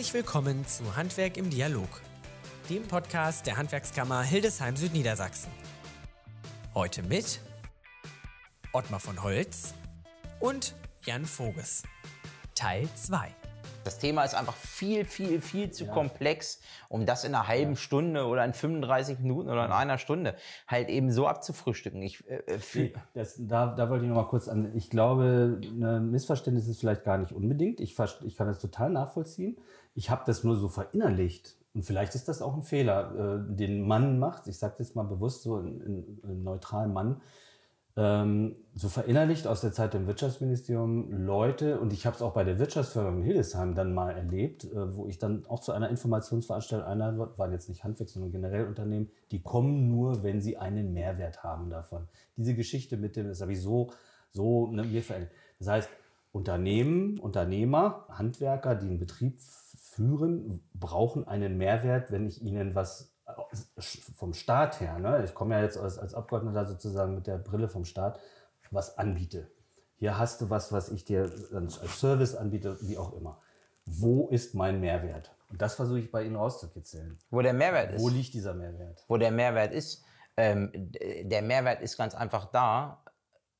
Herzlich willkommen zu Handwerk im Dialog, dem Podcast der Handwerkskammer Hildesheim Südniedersachsen. Heute mit Ottmar von Holz und Jan Voges. Teil 2. Das Thema ist einfach viel, viel, viel zu ja. komplex, um das in einer halben ja. Stunde oder in 35 Minuten oder in einer Stunde halt eben so abzufrühstücken. Ich, äh, äh das, da, da wollte ich noch mal kurz an. Ich glaube, ein Missverständnis ist vielleicht gar nicht unbedingt. Ich, ich kann das total nachvollziehen. Ich habe das nur so verinnerlicht. Und vielleicht ist das auch ein Fehler, äh, den Mann macht. Ich sage jetzt mal bewusst so einen neutralen Mann ähm, so verinnerlicht aus der Zeit im Wirtschaftsministerium Leute, und ich habe es auch bei der Wirtschaftsförderung in Hildesheim dann mal erlebt, äh, wo ich dann auch zu einer Informationsveranstaltung einladen waren jetzt nicht Handwerk, sondern generell Unternehmen, die kommen nur, wenn sie einen Mehrwert haben davon. Diese Geschichte mit dem, das habe ich so, so ne, mir verändert. Das heißt, Unternehmen, Unternehmer, Handwerker, die einen Betrieb führen, brauchen einen Mehrwert, wenn ich ihnen was vom Staat her, ne? ich komme ja jetzt als, als Abgeordneter sozusagen mit der Brille vom Staat, was anbiete. Hier hast du was, was ich dir als Service anbiete, wie auch immer. Wo ist mein Mehrwert? Und das versuche ich bei Ihnen rauszukitzeln. Wo der Mehrwert ist. Wo liegt dieser Mehrwert? Wo der Mehrwert ist. Ähm, der Mehrwert ist ganz einfach da.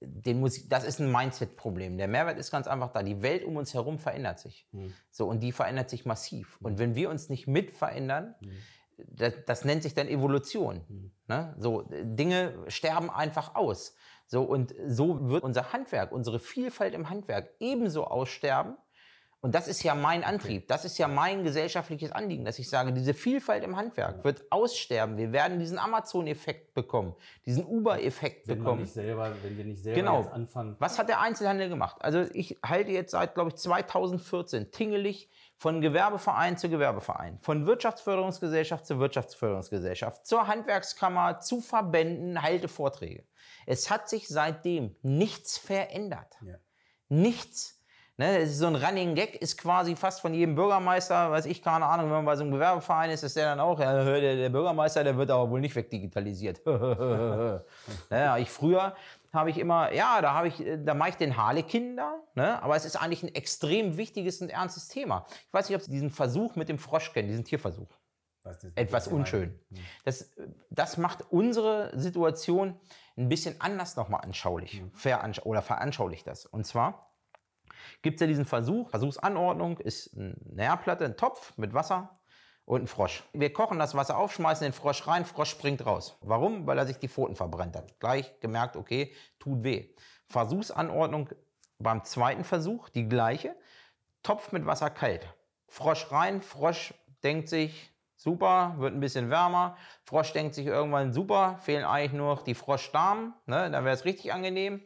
Den muss, das ist ein Mindset-Problem. Der Mehrwert ist ganz einfach da. Die Welt um uns herum verändert sich. Hm. So, und die verändert sich massiv. Und wenn wir uns nicht mit verändern, hm das, das nennt sich dann Evolution. Mhm. Ne? So, Dinge sterben einfach aus. So, und so wird unser Handwerk, unsere Vielfalt im Handwerk ebenso aussterben. Und das ist ja mein Antrieb, das ist ja mein gesellschaftliches Anliegen, dass ich sage, diese Vielfalt im Handwerk wird aussterben. Wir werden diesen Amazon-Effekt bekommen, diesen Uber-Effekt bekommen. Nicht selber, wenn wir nicht selber genau. anfangen. Was hat der Einzelhandel gemacht? Also ich halte jetzt seit, glaube ich, 2014 tingelig von Gewerbeverein zu Gewerbeverein, von Wirtschaftsförderungsgesellschaft zu Wirtschaftsförderungsgesellschaft, zur Handwerkskammer, zu Verbänden, halte Vorträge. Es hat sich seitdem nichts verändert. Ja. Nichts. Ne, so ein Running Gag ist quasi fast von jedem Bürgermeister, weiß ich, keine Ahnung, wenn man bei so einem Gewerbeverein ist, ist der dann auch, ja, der, der Bürgermeister, der wird aber wohl nicht wegdigitalisiert. ja, ich früher habe ich immer, ja, da habe ich, da mache ich den Harlekin da, ne? aber es ist eigentlich ein extrem wichtiges und ernstes Thema. Ich weiß nicht, ob Sie diesen Versuch mit dem Frosch kennen, diesen Tierversuch. Etwas unschön. Hm. Das, das macht unsere Situation ein bisschen anders nochmal anschaulich, mhm. veransch oder veranschaulicht das. Und zwar gibt es ja diesen Versuch, Versuchsanordnung ist eine Nährplatte, ein Topf mit Wasser, und ein Frosch. Wir kochen das Wasser auf, schmeißen den Frosch rein, Frosch springt raus. Warum? Weil er sich die Pfoten verbrennt hat. Gleich gemerkt, okay, tut weh. Versuchsanordnung beim zweiten Versuch die gleiche. Topf mit Wasser kalt. Frosch rein, Frosch denkt sich, super, wird ein bisschen wärmer. Frosch denkt sich irgendwann, super, fehlen eigentlich nur noch die Froschdarmen, ne, dann wäre es richtig angenehm.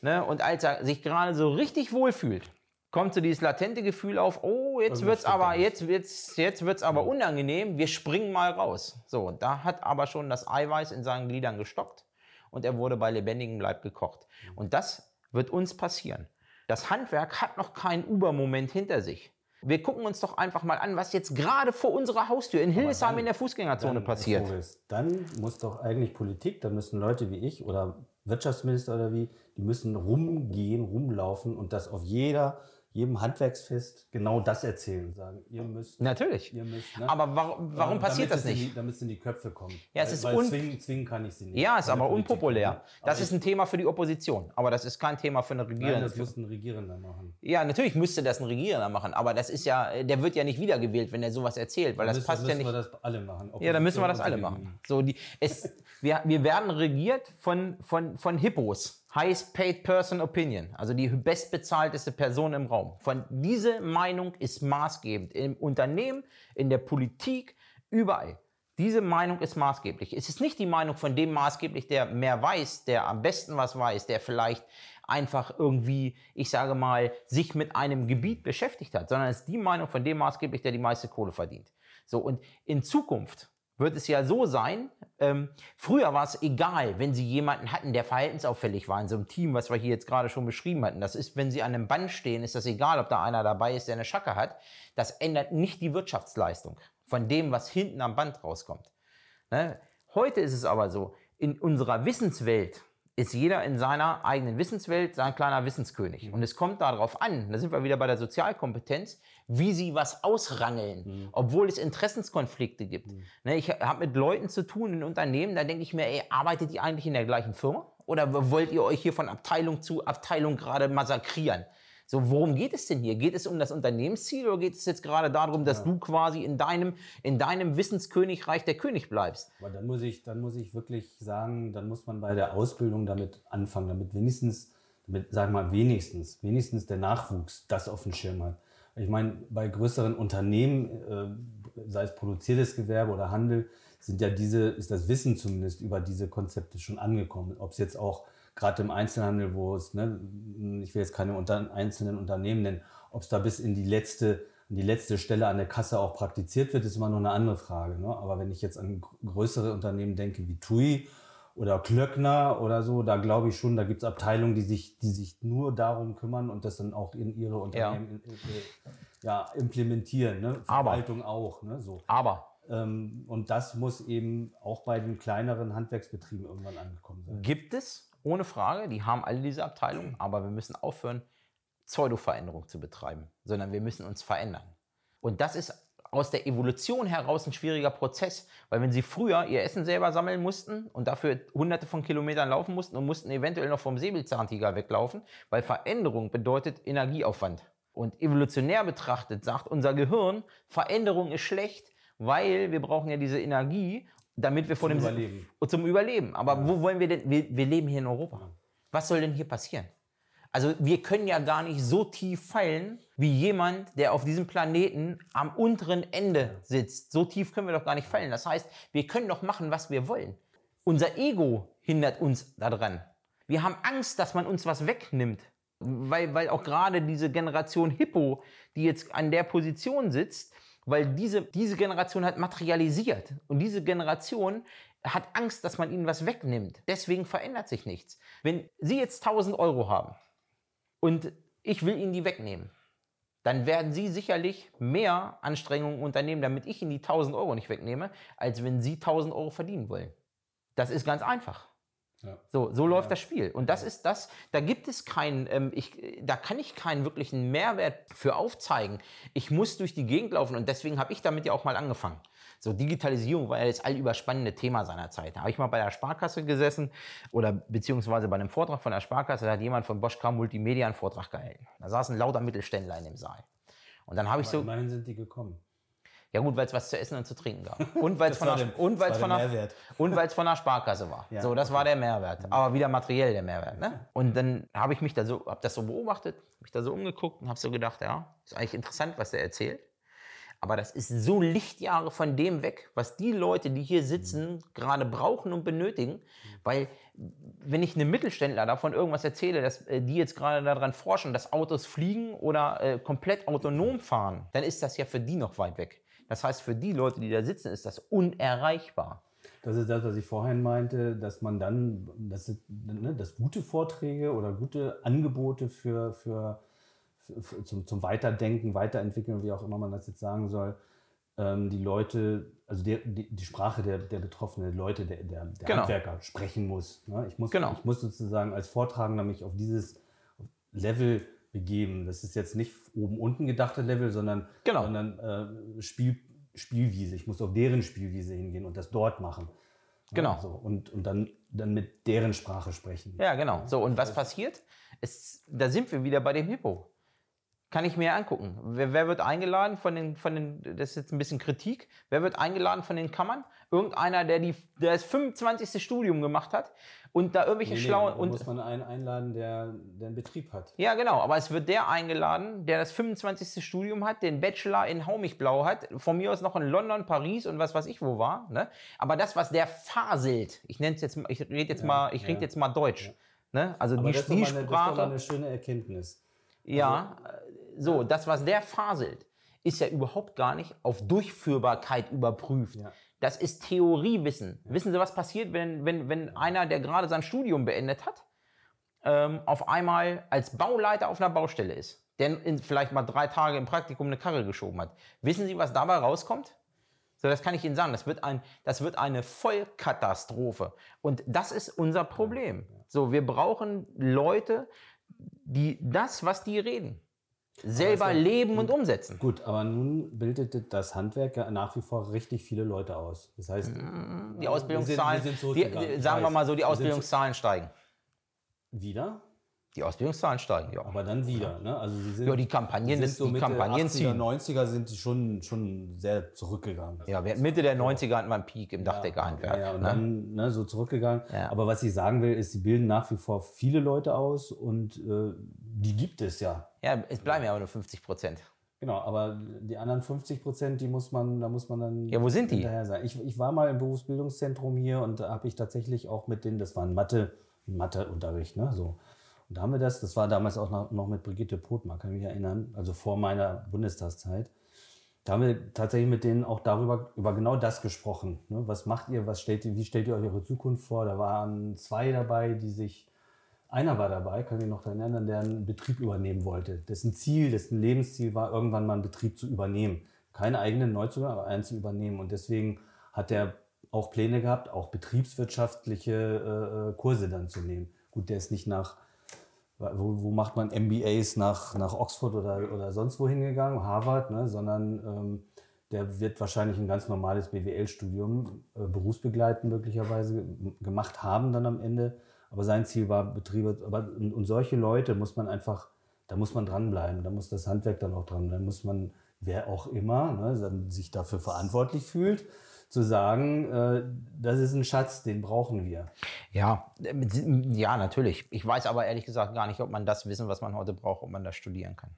Ne, und als er sich gerade so richtig wohl fühlt, kommt so dieses latente Gefühl auf, oh, jetzt wird's aber, jetzt wird's, jetzt wird's aber unangenehm, wir springen mal raus. So, da hat aber schon das Eiweiß in seinen Gliedern gestockt und er wurde bei lebendigem Leib gekocht. Und das wird uns passieren. Das Handwerk hat noch keinen Uber-Moment hinter sich. Wir gucken uns doch einfach mal an, was jetzt gerade vor unserer Haustür in Hildesheim dann, in der Fußgängerzone dann, passiert. Dann muss doch eigentlich Politik, da müssen Leute wie ich oder Wirtschaftsminister oder wie, die müssen rumgehen, rumlaufen und das auf jeder jedem Handwerksfest genau das erzählen sagen, ihr müsst. Natürlich. Ihr müsst, ne? Aber warum, warum passiert das nicht? Damit es in die Köpfe kommt. Ja, es ist weil zwingen, zwingen kann ich sie nicht. Ja, ist aber unpopulär. Das ist ein Thema für die Opposition, aber das ist kein Thema für eine Regierung. Nein, das muss ein Regierender machen. Ja, natürlich müsste das ein Regierender machen, aber das ist ja, der wird ja nicht wiedergewählt, wenn er sowas erzählt, weil dann das passt ja nicht. Dann müssen wir das alle machen. Ja, dann müssen wir das alle machen. So, die, es, wir, wir werden regiert von, von, von Hippos. Highest Paid Person Opinion, also die bestbezahlteste Person im Raum. Von diese Meinung ist maßgebend im Unternehmen, in der Politik, überall. Diese Meinung ist maßgeblich. Es ist nicht die Meinung von dem maßgeblich, der mehr weiß, der am besten was weiß, der vielleicht einfach irgendwie, ich sage mal, sich mit einem Gebiet beschäftigt hat, sondern es ist die Meinung von dem maßgeblich, der die meiste Kohle verdient. So, und in Zukunft wird es ja so sein, ähm, früher war es egal, wenn Sie jemanden hatten, der verhaltensauffällig war in so einem Team, was wir hier jetzt gerade schon beschrieben hatten. Das ist, wenn Sie an einem Band stehen, ist das egal, ob da einer dabei ist, der eine Schacke hat. Das ändert nicht die Wirtschaftsleistung von dem, was hinten am Band rauskommt. Ne? Heute ist es aber so, in unserer Wissenswelt ist jeder in seiner eigenen Wissenswelt sein kleiner Wissenskönig. Und es kommt darauf an, da sind wir wieder bei der Sozialkompetenz, wie sie was ausrangeln, mhm. obwohl es Interessenskonflikte gibt. Mhm. Ne, ich habe mit Leuten zu tun in Unternehmen, da denke ich mir, ey, arbeitet ihr eigentlich in der gleichen Firma? Oder wollt ihr euch hier von Abteilung zu Abteilung gerade massakrieren? So, worum geht es denn hier? Geht es um das Unternehmensziel oder geht es jetzt gerade darum, dass ja. du quasi in deinem, in deinem Wissenskönigreich der König bleibst? Aber dann muss ich, dann muss ich wirklich sagen, dann muss man bei der Ausbildung damit anfangen, damit wenigstens, damit, sag mal, wenigstens, wenigstens der Nachwuchs das auf dem Schirm hat. Ich meine, bei größeren Unternehmen, äh, sei es produziertes Gewerbe oder Handel, sind ja diese, ist das Wissen zumindest über diese Konzepte schon angekommen. Ob es jetzt auch gerade im Einzelhandel, wo es, ne, ich will jetzt keine unter, einzelnen Unternehmen nennen, ob es da bis in die letzte, in die letzte Stelle an der Kasse auch praktiziert wird, ist immer noch eine andere Frage. Ne? Aber wenn ich jetzt an größere Unternehmen denke wie TUI oder Klöckner oder so, da glaube ich schon, da gibt es Abteilungen, die sich, die sich nur darum kümmern und das dann auch in ihre Unternehmen ja. Ja, implementieren. Ne? Verwaltung Aber. auch. Ne? So. Aber. Ähm, und das muss eben auch bei den kleineren Handwerksbetrieben irgendwann angekommen sein. Gibt es ohne Frage, die haben alle diese Abteilungen, aber wir müssen aufhören, Pseudo-Veränderung zu betreiben, sondern wir müssen uns verändern. Und das ist aus der Evolution heraus ein schwieriger Prozess, weil wenn sie früher ihr Essen selber sammeln mussten und dafür hunderte von Kilometern laufen mussten und mussten eventuell noch vom Säbelzahntiger weglaufen, weil Veränderung bedeutet Energieaufwand. Und evolutionär betrachtet sagt unser Gehirn, Veränderung ist schlecht, weil wir brauchen ja diese Energie damit wir vor dem Überleben. zum Überleben. Aber ja. wo wollen wir denn? Wir, wir leben hier in Europa. Was soll denn hier passieren? Also wir können ja gar nicht so tief fallen wie jemand, der auf diesem Planeten am unteren Ende sitzt. So tief können wir doch gar nicht fallen. Das heißt, wir können doch machen, was wir wollen. Unser Ego hindert uns daran. Wir haben Angst, dass man uns was wegnimmt. Weil, weil auch gerade diese Generation Hippo, die jetzt an der Position sitzt, weil diese, diese Generation hat materialisiert und diese Generation hat Angst, dass man ihnen was wegnimmt. Deswegen verändert sich nichts. Wenn Sie jetzt 1000 Euro haben und ich will Ihnen die wegnehmen, dann werden Sie sicherlich mehr Anstrengungen unternehmen, damit ich Ihnen die 1000 Euro nicht wegnehme, als wenn Sie 1000 Euro verdienen wollen. Das ist ganz einfach. Ja. So, so läuft ja. das Spiel. Und das ist das, da gibt es keinen, ähm, ich, da kann ich keinen wirklichen Mehrwert für aufzeigen. Ich muss durch die Gegend laufen und deswegen habe ich damit ja auch mal angefangen. So, Digitalisierung war ja das allüberspannende Thema seiner Zeit. Da habe ich mal bei der Sparkasse gesessen oder beziehungsweise bei einem Vortrag von der Sparkasse, da hat jemand von Bosch K Multimedia einen Vortrag gehalten. Da saßen lauter Mittelständler in dem Saal. Und dann habe ich so. Immerhin sind die gekommen. Ja gut, weil es was zu essen und zu trinken gab. Und weil es von, der, und weil's von, der, und weil's von der Sparkasse war. Ja, so, das okay. war der Mehrwert. Aber wieder materiell der Mehrwert. Ne? Und dann habe ich mich da so, habe das so beobachtet, mich da so umgeguckt und habe so gedacht, ja, ist eigentlich interessant, was der erzählt. Aber das ist so Lichtjahre von dem weg, was die Leute, die hier sitzen, mhm. gerade brauchen und benötigen. Weil wenn ich einem Mittelständler davon irgendwas erzähle, dass äh, die jetzt gerade daran forschen, dass Autos fliegen oder äh, komplett autonom fahren, dann ist das ja für die noch weit weg. Das heißt, für die Leute, die da sitzen, ist das unerreichbar. Das ist das, was ich vorhin meinte, dass man dann, dass, ne, dass gute Vorträge oder gute Angebote für, für, für, zum, zum, Weiterdenken, Weiterentwickeln, wie auch immer man das jetzt sagen soll, ähm, die Leute, also die, die, die, Sprache der, der betroffenen Leute, der, der, der genau. Handwerker sprechen muss. Ne? Ich, muss genau. ich muss sozusagen als Vortragender mich auf dieses Level begeben. Das ist jetzt nicht oben unten gedachte Level, sondern, genau. sondern äh, Spiel, Spielwiese. Ich muss auf deren Spielwiese hingehen und das dort machen. Genau. Ja, so. und, und dann, dann mit deren Sprache sprechen. Ja, genau. So, und was passiert? Es, da sind wir wieder bei dem Hippo. Kann ich mir angucken. Wer, wer, wird eingeladen von den, von den, das ist jetzt ein bisschen Kritik, wer wird eingeladen von den Kammern? Irgendeiner, der, die, der das 25. Studium gemacht hat und da irgendwelche nee, schlauen. Nee, und muss man einen einladen, der, der einen Betrieb hat. Ja, genau. Aber es wird der eingeladen, der das 25. Studium hat, den Bachelor in Haumichblau hat, von mir aus noch in London, Paris und was weiß ich wo war. Ne? Aber das, was der faselt, ich nenne es jetzt, ich rede jetzt ja, mal, ich rede jetzt mal Deutsch. Ja. Ne? Also Aber die, das die Sprache. Das ist doch eine schöne Erkenntnis. Ja, also, so, das, was der faselt, ist ja überhaupt gar nicht auf Durchführbarkeit überprüft. Ja. Das ist Theoriewissen. Ja. Wissen Sie, was passiert, wenn, wenn, wenn einer, der gerade sein Studium beendet hat, ähm, auf einmal als Bauleiter auf einer Baustelle ist, der in, vielleicht mal drei Tage im Praktikum eine Karre geschoben hat. Wissen Sie, was dabei rauskommt? So, das kann ich Ihnen sagen. Das wird, ein, das wird eine Vollkatastrophe. Und das ist unser Problem. So, wir brauchen Leute, die das, was die reden, selber leben und umsetzen. Gut, aber nun bildet das Handwerk ja nach wie vor richtig viele Leute aus. Das heißt, Die Ausbildungszahlen, wir sind die, sagen wir mal so, die sind Ausbildungszahlen steigen. wieder, Die Ausbildungszahlen steigen, ja. aber dann wieder. Ne? Also sie sind, Ja, die Kampagnen, sind so die Mitte Kampagnen 80er, ziehen. 90er sind schon, schon sehr zurückgegangen. Ja, Mitte der 90er hatten wir einen Peak im Ja, Dachdeckerhandwerk. ja, und ne? dann ne, so zurückgegangen. Ja. Aber was ich sagen will, ist, sie bilden nach wie vor viele Leute aus und äh, die gibt es ja. Ja, es bleiben ja aber nur 50 Prozent. Genau, aber die anderen 50 Prozent, die muss man, da muss man dann Ja, wo sind die? hinterher sein. Ich, ich war mal im Berufsbildungszentrum hier und da habe ich tatsächlich auch mit denen, das war ein Mathe, Matheunterricht, ne, so. Und da haben wir das, das war damals auch noch, noch mit Brigitte Pothmann, kann ich mich erinnern, also vor meiner Bundestagszeit. Da haben wir tatsächlich mit denen auch darüber, über genau das gesprochen. Ne? Was macht ihr, was stellt ihr, wie stellt ihr euch eure Zukunft vor? Da waren zwei dabei, die sich, einer war dabei, kann ich noch daran erinnern, der einen Betrieb übernehmen wollte. Dessen Ziel, dessen Lebensziel war, irgendwann mal einen Betrieb zu übernehmen. Keine eigenen Neuzugang, aber einen zu übernehmen. Und deswegen hat er auch Pläne gehabt, auch betriebswirtschaftliche äh, äh, Kurse dann zu nehmen. Gut, der ist nicht nach wo, wo macht man MBAs nach, nach Oxford oder, oder sonst wohin gegangen, Harvard, ne? sondern ähm, der wird wahrscheinlich ein ganz normales BWL-Studium, äh, berufsbegleitend möglicherweise ge- gemacht haben dann am Ende. Aber sein Ziel war Betriebe. Aber, und, und solche Leute muss man einfach, da muss man dranbleiben, da muss das Handwerk dann auch dran, da muss man, wer auch immer, ne, sich dafür verantwortlich fühlt, zu sagen, äh, das ist ein Schatz, den brauchen wir. Ja, ja, natürlich. Ich weiß aber ehrlich gesagt gar nicht, ob man das Wissen, was man heute braucht, ob man das studieren kann.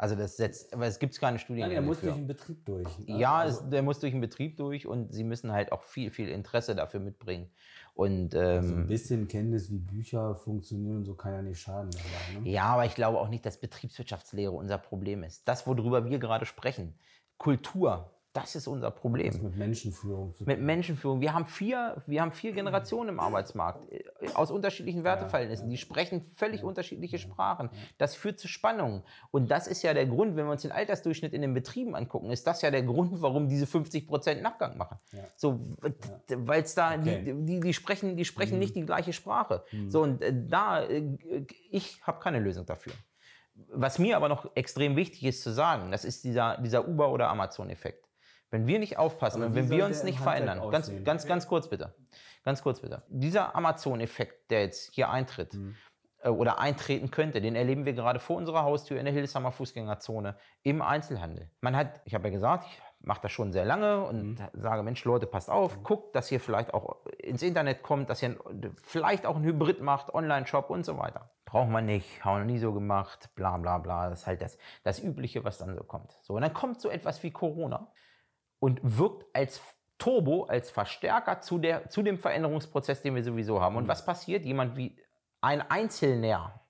Also das setzt, aber es gibt keine Nein, Studiengänge er muss durch den Betrieb durch. ne? Ja, Also- es, der muss durch den Betrieb durch und sie müssen halt auch viel, viel Interesse dafür mitbringen. Und So ein ähm, bisschen Kenntnis, wie Bücher funktionieren und so kann ja nicht schaden. Dabei, ne? ja, aber ich glaube auch nicht, dass Betriebswirtschaftslehre unser Problem ist. Das, worüber wir gerade sprechen, Kultur, das ist unser Problem. Das mit Menschenführung Mit Menschenführung. Wir haben vier, wir haben vier Generationen im Arbeitsmarkt äh, aus unterschiedlichen Werteverhältnissen. Die sprechen völlig unterschiedliche Sprachen. Das führt zu Spannungen. Und das ist ja der Grund, wenn wir uns den Altersdurchschnitt in den Betrieben angucken, ist das ja der Grund, warum diese 50 Prozent Nachgang machen. So, weil es da, Okay. die, die, die sprechen, die sprechen nicht die gleiche Sprache. So, und äh, da, äh, ich habe keine Lösung dafür. Was mir aber noch extrem wichtig ist zu sagen, das ist dieser, dieser Uber- oder Amazon-Effekt. Wenn wir nicht aufpassen und wenn wir uns nicht verändern, ganz, aussehen? ganz, ganz kurz bitte, ganz kurz bitte. Dieser Amazon-Effekt, der jetzt hier eintritt Mhm. äh, oder eintreten könnte, den erleben wir gerade vor unserer Haustür in der Hildesheimer Fußgängerzone im Einzelhandel. Man hat, ich habe ja gesagt, ich mache das schon sehr lange und Mhm. sage, Mensch, Leute, passt auf, guckt, dass ihr vielleicht auch ins Internet kommt, dass ihr vielleicht auch einen Hybrid macht, Online-Shop und so weiter. Braucht man nicht, haben wir noch nie so gemacht, bla bla bla. Das ist halt das, das Übliche, was dann so kommt. So, und dann kommt so etwas wie Corona und wirkt als Turbo, als Verstärker zu, der, zu dem Veränderungsprozess, den wir sowieso haben. Und was passiert? Jemand wie ein Einzelner,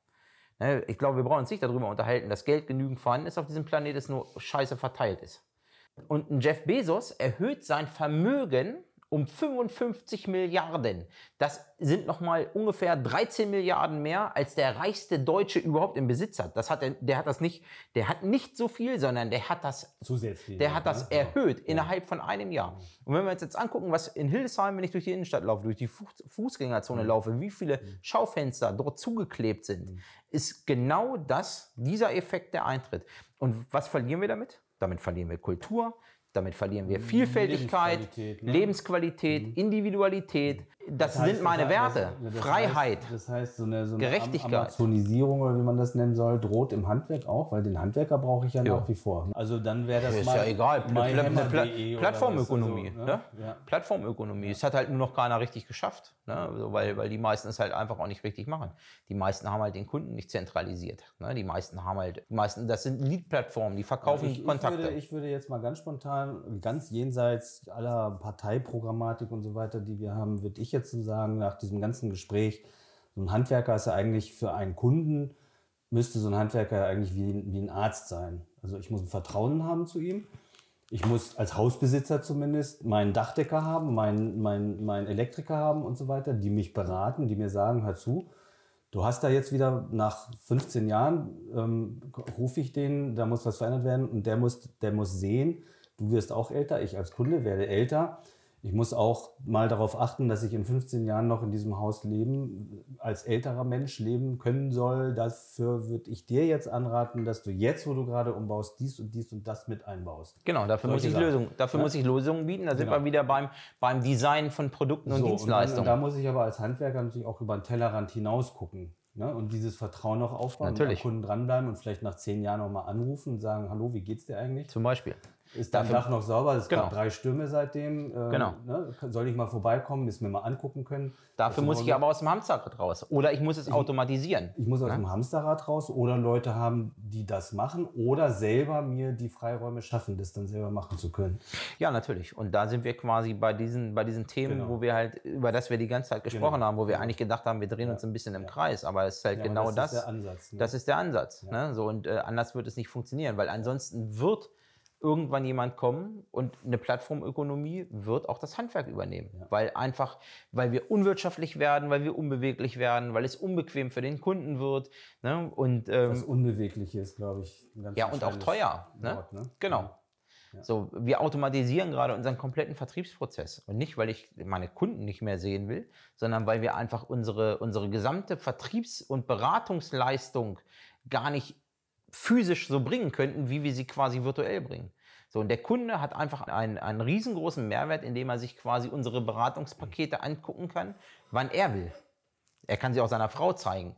ne, ich glaube, wir brauchen uns nicht darüber unterhalten, dass Geld genügend vorhanden ist auf diesem Planet, es nur scheiße verteilt ist. Und ein Jeff Bezos erhöht sein Vermögen um 55 Milliarden. Das sind nochmal ungefähr 13 Milliarden mehr, als der reichste Deutsche überhaupt im Besitz hat. Das hat er, der hat das nicht, der hat nicht so viel, sondern der hat das Zusätzlich. der hat das erhöht innerhalb von einem Jahr. Und wenn wir uns jetzt angucken, was in Hildesheim, wenn ich durch die Innenstadt laufe, durch die Fuß Fußgängerzone Mhm. laufe, wie viele Schaufenster dort zugeklebt sind, ist genau das, dieser Effekt, der eintritt. Und was verlieren wir damit? Damit verlieren wir Kultur, damit verlieren wir Vielfältigkeit, Lebensqualität, ne? Lebensqualität, Individualität. Das, Das heißt, sind meine das Werte. das Freiheit. Heißt, das heißt, so eine, so eine Gerechtigkeit. Am- Amazonisierung oder wie man das nennen soll, droht im Handwerk auch, weil den Handwerker brauche ich ja Ja. nach wie vor. Also dann wäre das ist mal ja egal. Myhammer.de oder Plattformökonomie. was, also, ne? Ja. Plattformökonomie. Es hat halt nur noch keiner richtig geschafft. Ne? Also, weil, weil die meisten es halt einfach auch nicht richtig machen. Die meisten haben halt den Kunden nicht zentralisiert. Ne? Die meisten haben halt, die meisten, das sind Lead-Plattformen, die verkaufen Ich, ich, Kontakte. würde, ich würde jetzt mal ganz spontan, ganz jenseits aller Parteiprogrammatik und so weiter, die wir haben, würde ich jetzt so sagen, nach diesem ganzen Gespräch, so ein Handwerker ist ja eigentlich für einen Kunden, müsste so ein Handwerker eigentlich wie, wie ein Arzt sein. Also ich muss ein Vertrauen haben zu ihm. Ich muss als Hausbesitzer zumindest meinen Dachdecker haben, meinen, meinen, meinen Elektriker haben und so weiter, die mich beraten, die mir sagen, hör zu, Du hast da jetzt wieder nach 15 Jahren, ähm, rufe ich den, da muss was verändert werden und der muss, der muss sehen, du wirst auch älter, ich als Kunde werde älter. Ich muss auch mal darauf achten, dass ich in 15 Jahren noch in diesem Haus leben, als älterer Mensch leben können soll. Dafür würde ich dir jetzt anraten, dass du jetzt, wo du gerade umbaust, dies und dies und das mit einbaust. Genau, dafür, muss ich, Lösung, dafür ja? muss ich Lösungen bieten. Da sind genau. wir wieder beim, beim Design von Produkten und so, Dienstleistungen. Und, dann, da muss ich aber als Handwerker natürlich auch über den Tellerrand hinaus gucken. Ne? Und dieses Vertrauen noch aufbauen, Natürlich. und am Kunden dranbleiben und vielleicht nach zehn Jahren nochmal anrufen und sagen, hallo, wie geht's dir eigentlich? Zum Beispiel. Ist dein Dach noch sauber? Es genau. gab drei Stürme seitdem. Ähm, genau. Ne? Soll ich mal vorbeikommen, bis mir mal angucken können? Dafür muss ich aber aus dem Hamsterrad raus. Oder ich muss es ich, automatisieren. Ich muss aus ne? dem Hamsterrad raus oder Leute haben, die das machen oder selber mir die Freiräume schaffen, das dann selber machen zu können. Ja, natürlich. Und da sind wir quasi bei diesen, bei diesen Themen, genau. wo wir halt, über das wir die ganze Zeit gesprochen genau. haben, wo wir eigentlich gedacht haben, wir drehen ja. uns ein bisschen im ja. Kreis. Aber es ist halt ja, genau das. Das ist der Ansatz. Ne? Das ist der Ansatz. Ne? So, und äh, anders wird es nicht funktionieren, weil ansonsten wird irgendwann jemand kommen und eine Plattformökonomie wird auch das Handwerk übernehmen. Ja. Weil einfach, weil wir unwirtschaftlich werden, weil wir unbeweglich werden, weil es unbequem für den Kunden wird. Ne? Und, ähm, das Unbewegliche ist, glaube ich, ein ganz Ja, und auch teuer. Ne? Wort, ne? Genau. Ja. So, wir automatisieren gerade unseren kompletten Vertriebsprozess. Und nicht, weil ich meine Kunden nicht mehr sehen will, sondern weil wir einfach unsere, unsere gesamte Vertriebs- und Beratungsleistung gar nicht physisch so bringen könnten, wie wir sie quasi virtuell bringen. So, und der Kunde hat einfach einen, einen riesengroßen Mehrwert, indem er sich quasi unsere Beratungspakete angucken kann, wann er will. Er kann sie auch seiner Frau zeigen.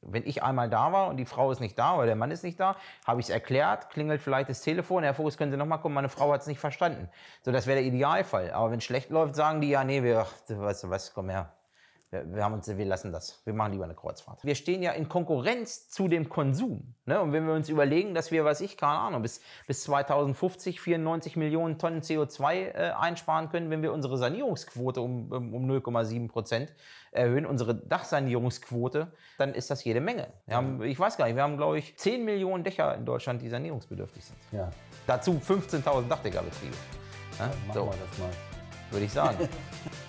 Wenn ich einmal da war und die Frau ist nicht da oder der Mann ist nicht da, habe ich es erklärt, klingelt vielleicht das Telefon, Herr Fokus, können Sie nochmal kommen, meine Frau hat es nicht verstanden. So, das wäre der Idealfall. Aber wenn es schlecht läuft, sagen die, ja, nee, wir, weißt du was, komm her, wir, haben uns, wir lassen das. Wir machen lieber eine Kreuzfahrt. Wir stehen ja in Konkurrenz zu dem Konsum. Ne? Und wenn wir uns überlegen, dass wir, was ich, keine Ahnung, bis, bis 2050 94 Millionen Tonnen CO2 äh, einsparen können, wenn wir unsere Sanierungsquote um, um 0,7 Prozent erhöhen, unsere Dachsanierungsquote, dann ist das jede Menge. Wir haben, ich weiß gar nicht, wir haben, glaube ich, 10 Millionen Dächer in Deutschland, die sanierungsbedürftig sind. Ja. Dazu 15.000 Dachdeckerbetriebe. Ja, machen so. wir das mal. Würde ich sagen.